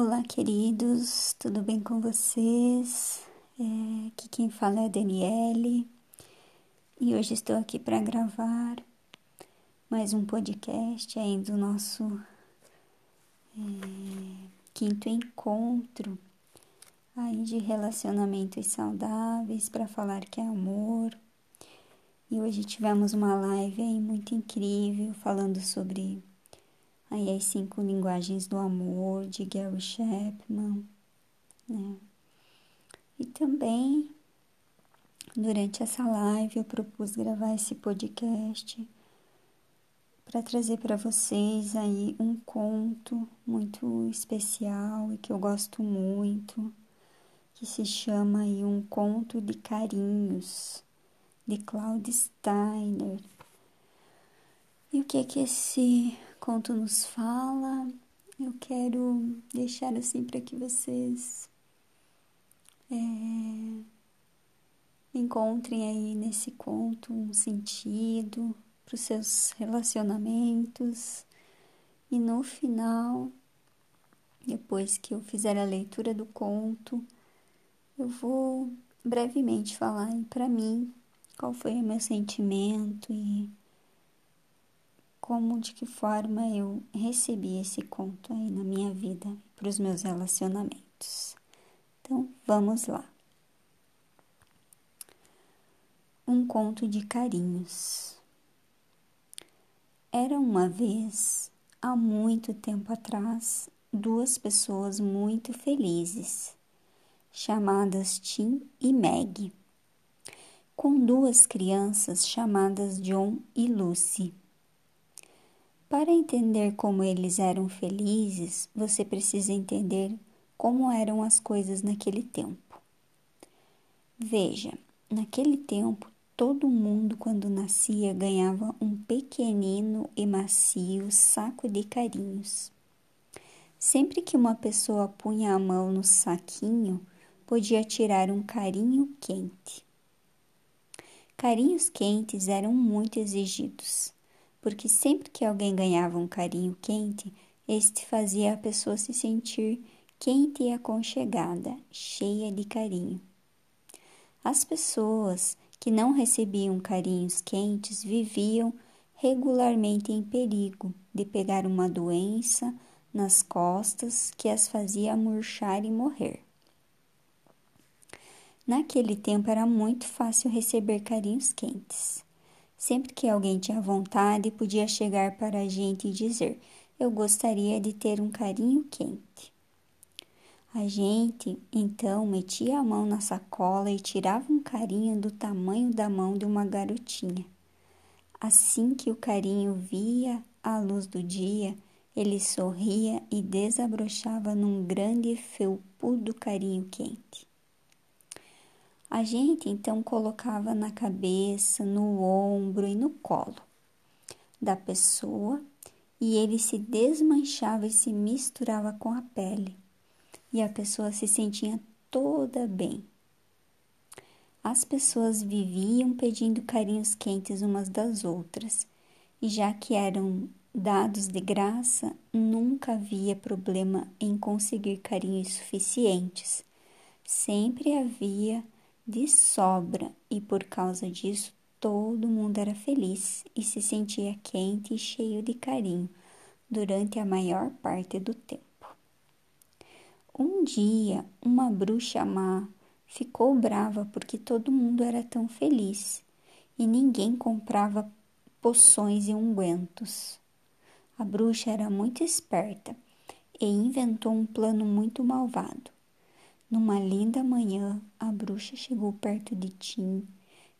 Olá, queridos, tudo bem com vocês? É, aqui quem fala é a Daniele e hoje estou aqui para gravar mais um podcast aí do nosso é, quinto encontro aí de relacionamentos saudáveis para falar que é amor. E hoje tivemos uma live aí muito incrível falando sobre Aí as cinco linguagens do amor de Gary Chapman, né? E também durante essa live eu propus gravar esse podcast para trazer para vocês aí um conto muito especial e que eu gosto muito, que se chama aí Um Conto de Carinhos, de Claude Steiner. E o que é que esse conto nos fala. Eu quero deixar assim para que vocês é, encontrem aí nesse conto um sentido para os seus relacionamentos e no final, depois que eu fizer a leitura do conto, eu vou brevemente falar para mim qual foi o meu sentimento e como, de que forma eu recebi esse conto aí na minha vida, para os meus relacionamentos. Então, vamos lá. Um conto de carinhos. Era uma vez, há muito tempo atrás, duas pessoas muito felizes, chamadas Tim e Meg, com duas crianças chamadas John e Lucy. Para entender como eles eram felizes, você precisa entender como eram as coisas naquele tempo. Veja, naquele tempo, todo mundo, quando nascia, ganhava um pequenino e macio saco de carinhos. Sempre que uma pessoa punha a mão no saquinho, podia tirar um carinho quente. Carinhos quentes eram muito exigidos porque sempre que alguém ganhava um carinho quente, este fazia a pessoa se sentir quente e aconchegada, cheia de carinho. As pessoas que não recebiam carinhos quentes viviam regularmente em perigo de pegar uma doença nas costas que as fazia murchar e morrer. Naquele tempo era muito fácil receber carinhos quentes. Sempre que alguém tinha vontade, podia chegar para a gente e dizer: Eu gostaria de ter um carinho quente. A gente então metia a mão na sacola e tirava um carinho do tamanho da mão de uma garotinha. Assim que o carinho via a luz do dia, ele sorria e desabrochava num grande felpudo carinho quente. A gente então colocava na cabeça, no ombro e no colo da pessoa e ele se desmanchava e se misturava com a pele e a pessoa se sentia toda bem. As pessoas viviam pedindo carinhos quentes umas das outras e já que eram dados de graça, nunca havia problema em conseguir carinhos suficientes. Sempre havia de sobra e por causa disso todo mundo era feliz e se sentia quente e cheio de carinho durante a maior parte do tempo. Um dia, uma bruxa má ficou brava porque todo mundo era tão feliz e ninguém comprava poções e ungüentos. A bruxa era muito esperta e inventou um plano muito malvado. Numa linda manhã, a bruxa chegou perto de Tim,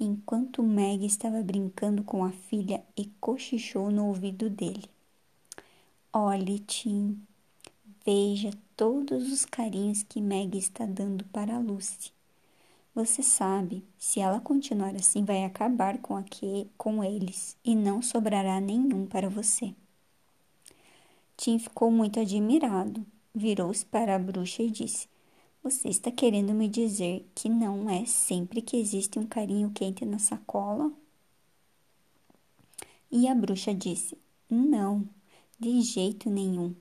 enquanto Meg estava brincando com a filha e cochichou no ouvido dele. Olhe, Tim, veja todos os carinhos que Meg está dando para Lucy. Você sabe, se ela continuar assim, vai acabar com, aqui, com eles e não sobrará nenhum para você. Tim ficou muito admirado, virou-se para a bruxa e disse: você está querendo me dizer que não é sempre que existe um carinho quente na sacola? E a bruxa disse: Não, de jeito nenhum.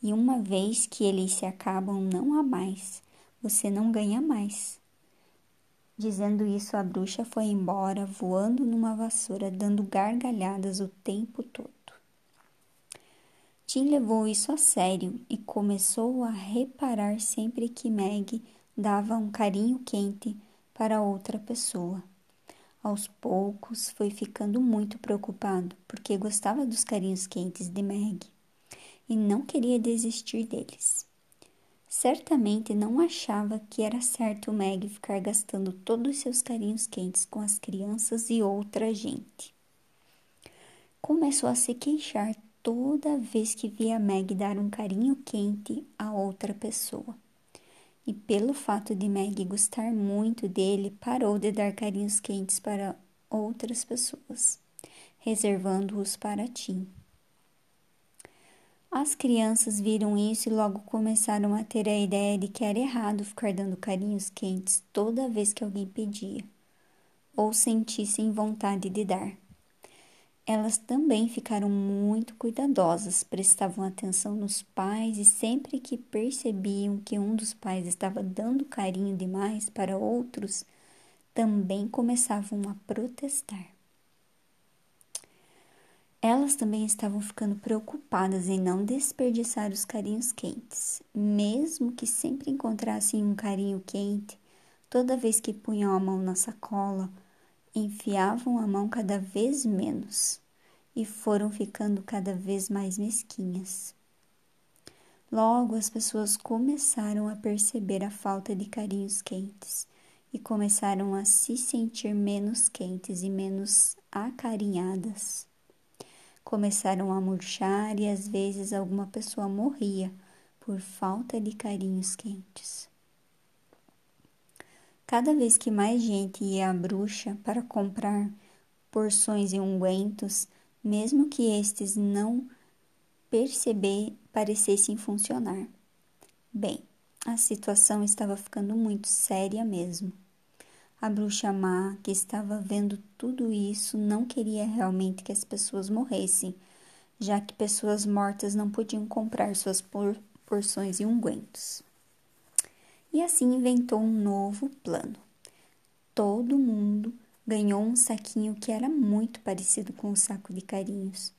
E uma vez que eles se acabam, não há mais. Você não ganha mais. Dizendo isso, a bruxa foi embora, voando numa vassoura, dando gargalhadas o tempo todo. Tim levou isso a sério e começou a reparar sempre que Meg dava um carinho quente para outra pessoa. Aos poucos foi ficando muito preocupado porque gostava dos carinhos quentes de Meg e não queria desistir deles. Certamente não achava que era certo Meg ficar gastando todos os seus carinhos quentes com as crianças e outra gente. Começou a se queixar toda vez que via Meg dar um carinho quente a outra pessoa. E pelo fato de Meg gostar muito dele, parou de dar carinhos quentes para outras pessoas, reservando-os para Tim. As crianças viram isso e logo começaram a ter a ideia de que era errado ficar dando carinhos quentes toda vez que alguém pedia ou sentissem vontade de dar. Elas também ficaram muito cuidadosas, prestavam atenção nos pais e sempre que percebiam que um dos pais estava dando carinho demais para outros, também começavam a protestar. Elas também estavam ficando preocupadas em não desperdiçar os carinhos quentes, mesmo que sempre encontrassem um carinho quente, toda vez que punham a mão na sacola, enfiavam a mão cada vez menos e foram ficando cada vez mais mesquinhas. Logo as pessoas começaram a perceber a falta de carinhos quentes e começaram a se sentir menos quentes e menos acarinhadas começaram a murchar e às vezes alguma pessoa morria por falta de carinhos quentes. Cada vez que mais gente ia à bruxa para comprar porções e ungüentos, mesmo que estes não perceber parecessem funcionar. Bem, a situação estava ficando muito séria mesmo. A bruxa má, que estava vendo tudo isso, não queria realmente que as pessoas morressem, já que pessoas mortas não podiam comprar suas por porções e ungüentos. E assim inventou um novo plano. Todo mundo ganhou um saquinho que era muito parecido com o saco de carinhos,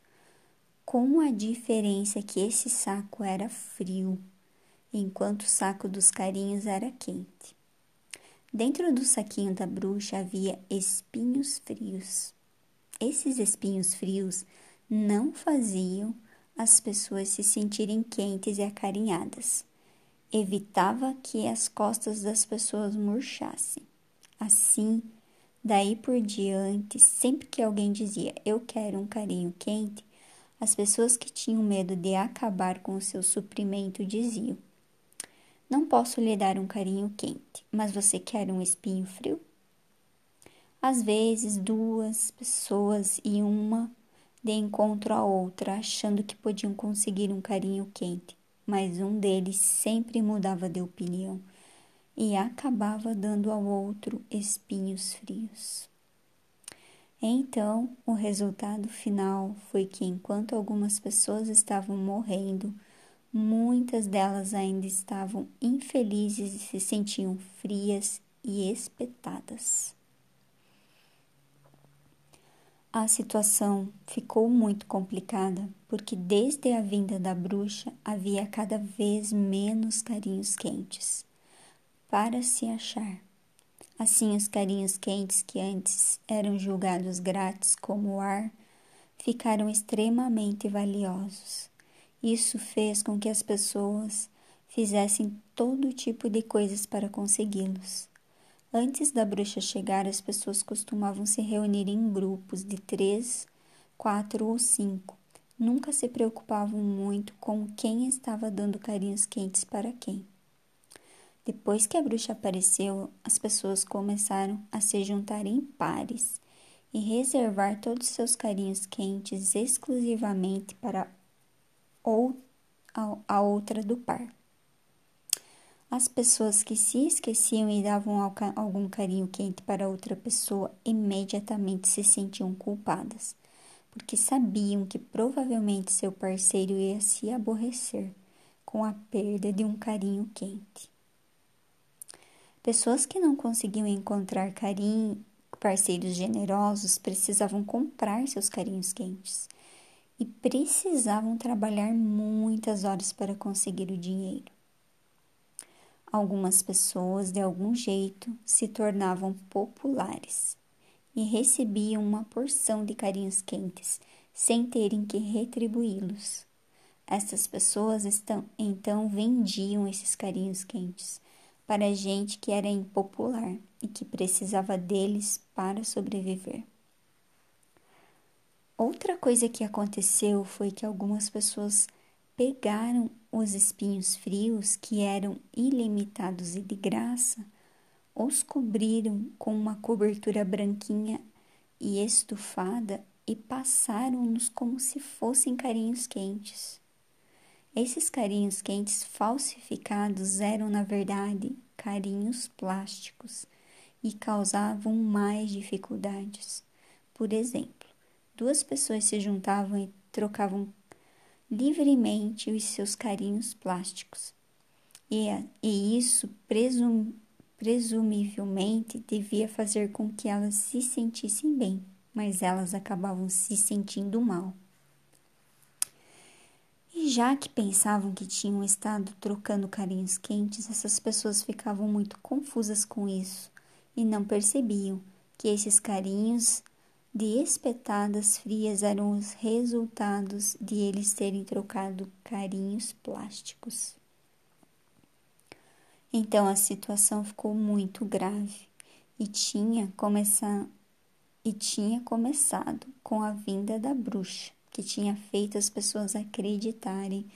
com a diferença que esse saco era frio, enquanto o saco dos carinhos era quente. Dentro do saquinho da bruxa havia espinhos frios. Esses espinhos frios não faziam as pessoas se sentirem quentes e acarinhadas. Evitava que as costas das pessoas murchassem. Assim, daí por diante, sempre que alguém dizia eu quero um carinho quente, as pessoas que tinham medo de acabar com o seu suprimento diziam não posso lhe dar um carinho quente, mas você quer um espinho frio? Às vezes, duas pessoas e uma de encontro a outra, achando que podiam conseguir um carinho quente, mas um deles sempre mudava de opinião e acabava dando ao outro espinhos frios. Então, o resultado final foi que, enquanto algumas pessoas estavam morrendo, Muitas delas ainda estavam infelizes e se sentiam frias e espetadas. A situação ficou muito complicada porque, desde a vinda da bruxa, havia cada vez menos carinhos quentes para se achar. Assim, os carinhos quentes que antes eram julgados grátis como ar ficaram extremamente valiosos. Isso fez com que as pessoas fizessem todo tipo de coisas para consegui-los. Antes da bruxa chegar, as pessoas costumavam se reunir em grupos de três, quatro ou cinco. Nunca se preocupavam muito com quem estava dando carinhos quentes para quem. Depois que a bruxa apareceu, as pessoas começaram a se juntar em pares e reservar todos seus carinhos quentes exclusivamente para ou a outra do par. As pessoas que se esqueciam e davam algum carinho quente para outra pessoa imediatamente se sentiam culpadas, porque sabiam que provavelmente seu parceiro ia se aborrecer com a perda de um carinho quente. Pessoas que não conseguiam encontrar carinho, parceiros generosos, precisavam comprar seus carinhos quentes e precisavam trabalhar muitas horas para conseguir o dinheiro. Algumas pessoas, de algum jeito, se tornavam populares e recebiam uma porção de carinhos quentes sem terem que retribuí-los. Essas pessoas estão, então vendiam esses carinhos quentes para gente que era impopular e que precisava deles para sobreviver. Outra coisa que aconteceu foi que algumas pessoas pegaram os espinhos frios, que eram ilimitados e de graça, os cobriram com uma cobertura branquinha e estufada e passaram-nos como se fossem carinhos quentes. Esses carinhos quentes falsificados eram, na verdade, carinhos plásticos e causavam mais dificuldades. Por exemplo, duas pessoas se juntavam e trocavam livremente os seus carinhos plásticos. E, e isso presum, presumivelmente devia fazer com que elas se sentissem bem, mas elas acabavam se sentindo mal. E já que pensavam que tinham estado trocando carinhos quentes, essas pessoas ficavam muito confusas com isso e não percebiam que esses carinhos de espetadas frias eram os resultados de eles terem trocado carinhos plásticos. Então a situação ficou muito grave e tinha, começar, e tinha começado com a vinda da bruxa, que tinha feito as pessoas acreditarem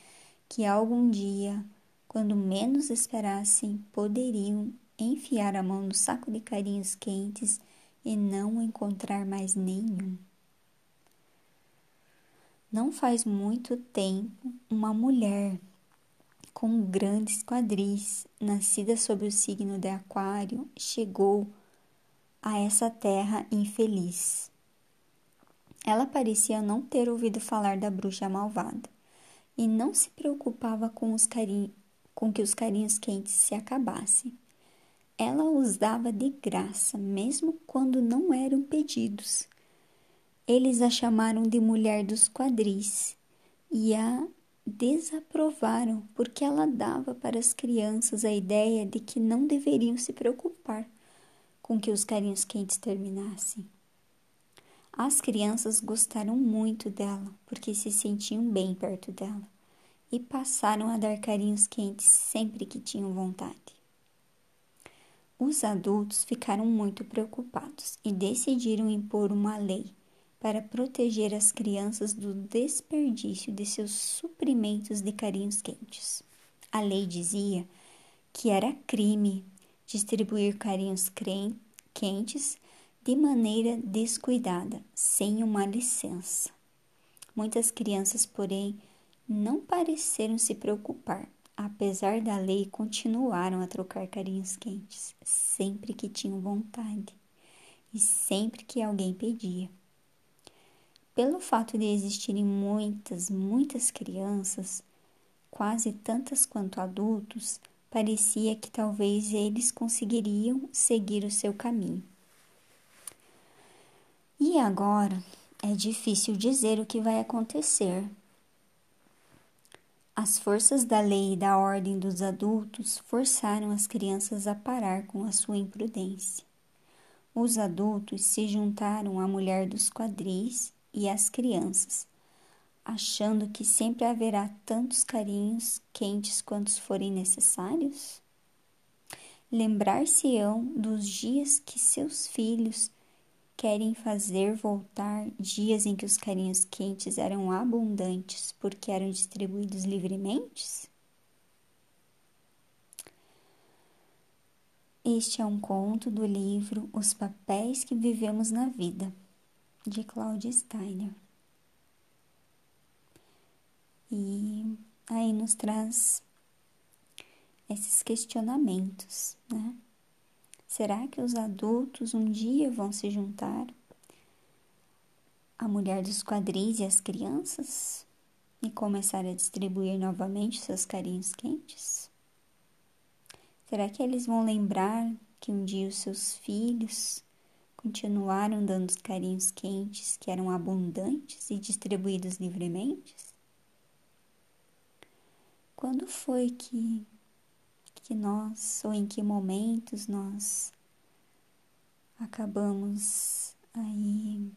que algum dia, quando menos esperassem, poderiam enfiar a mão no saco de carinhos quentes e não encontrar mais nenhum. Não faz muito tempo, uma mulher com grandes quadris, nascida sob o signo de Aquário, chegou a essa terra infeliz. Ela parecia não ter ouvido falar da bruxa malvada e não se preocupava com, os com que os carinhos quentes se acabassem. Ela os dava de graça, mesmo quando não eram pedidos. Eles a chamaram de mulher dos quadris e a desaprovaram porque ela dava para as crianças a ideia de que não deveriam se preocupar com que os carinhos quentes terminassem. As crianças gostaram muito dela porque se sentiam bem perto dela e passaram a dar carinhos quentes sempre que tinham vontade. Os adultos ficaram muito preocupados e decidiram impor uma lei para proteger as crianças do desperdício de seus suprimentos de carinhos quentes. A lei dizia que era crime distribuir carinhos quentes de maneira descuidada, sem uma licença. Muitas crianças, porém, não pareceram se preocupar. Apesar da lei, continuaram a trocar carinhos quentes, sempre que tinham vontade e sempre que alguém pedia. Pelo fato de existirem muitas, muitas crianças, quase tantas quanto adultos, parecia que talvez eles conseguiriam seguir o seu caminho. E agora é difícil dizer o que vai acontecer. As forças da lei e da ordem dos adultos forçaram as crianças a parar com a sua imprudência. Os adultos se juntaram à mulher dos quadris e as crianças, achando que sempre haverá tantos carinhos quentes quantos forem necessários? Lembrar-se-ão dos dias que seus filhos querem fazer voltar dias em que os carinhos quentes eram abundantes porque eram distribuídos livremente? Este é um conto do livro Os Papéis que Vivemos na Vida de Claudia Steiner. E aí nos traz esses questionamentos, né? Será que os adultos um dia vão se juntar? A mulher dos quadris e as crianças? e começar a distribuir novamente seus carinhos quentes? Será que eles vão lembrar que um dia os seus filhos continuaram dando os carinhos quentes que eram abundantes e distribuídos livremente? Quando foi que, que nós, ou em que momentos nós acabamos aí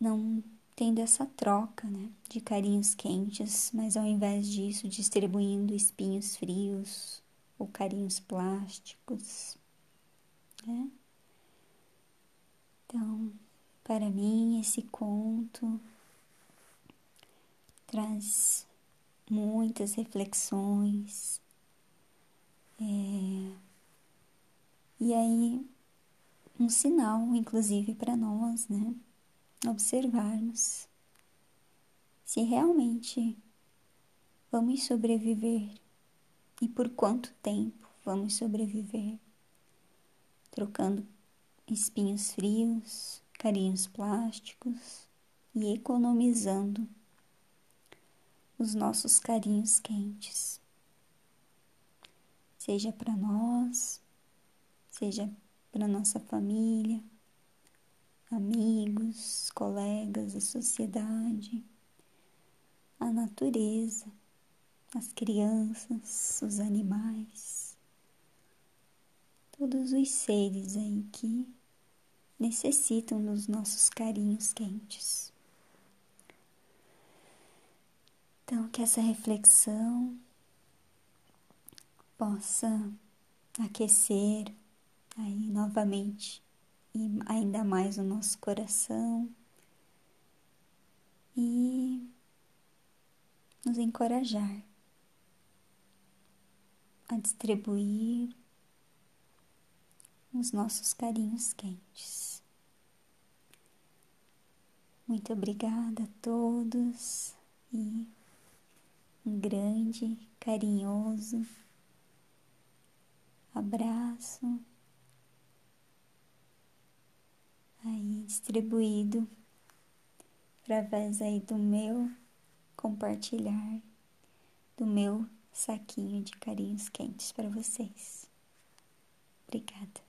não tendo essa troca, né, de carinhos quentes, mas ao invés disso distribuindo espinhos frios ou carinhos plásticos, né? Então, para mim esse conto traz muitas reflexões. É, e aí, um sinal, inclusive, para nós, né? Observarmos se realmente vamos sobreviver e por quanto tempo vamos sobreviver, trocando espinhos frios, carinhos plásticos e economizando os nossos carinhos quentes. Seja para nós, seja para nossa família, amigos, colegas, a sociedade, a natureza, as crianças, os animais, todos os seres aí que necessitam dos nossos carinhos quentes. Então, que essa reflexão possa aquecer aí novamente e ainda mais o nosso coração e nos encorajar a distribuir os nossos carinhos quentes. Muito obrigada a todos e um grande, carinhoso abraço aí distribuído através aí do meu compartilhar, do meu saquinho de carinhos quentes para vocês. Obrigada.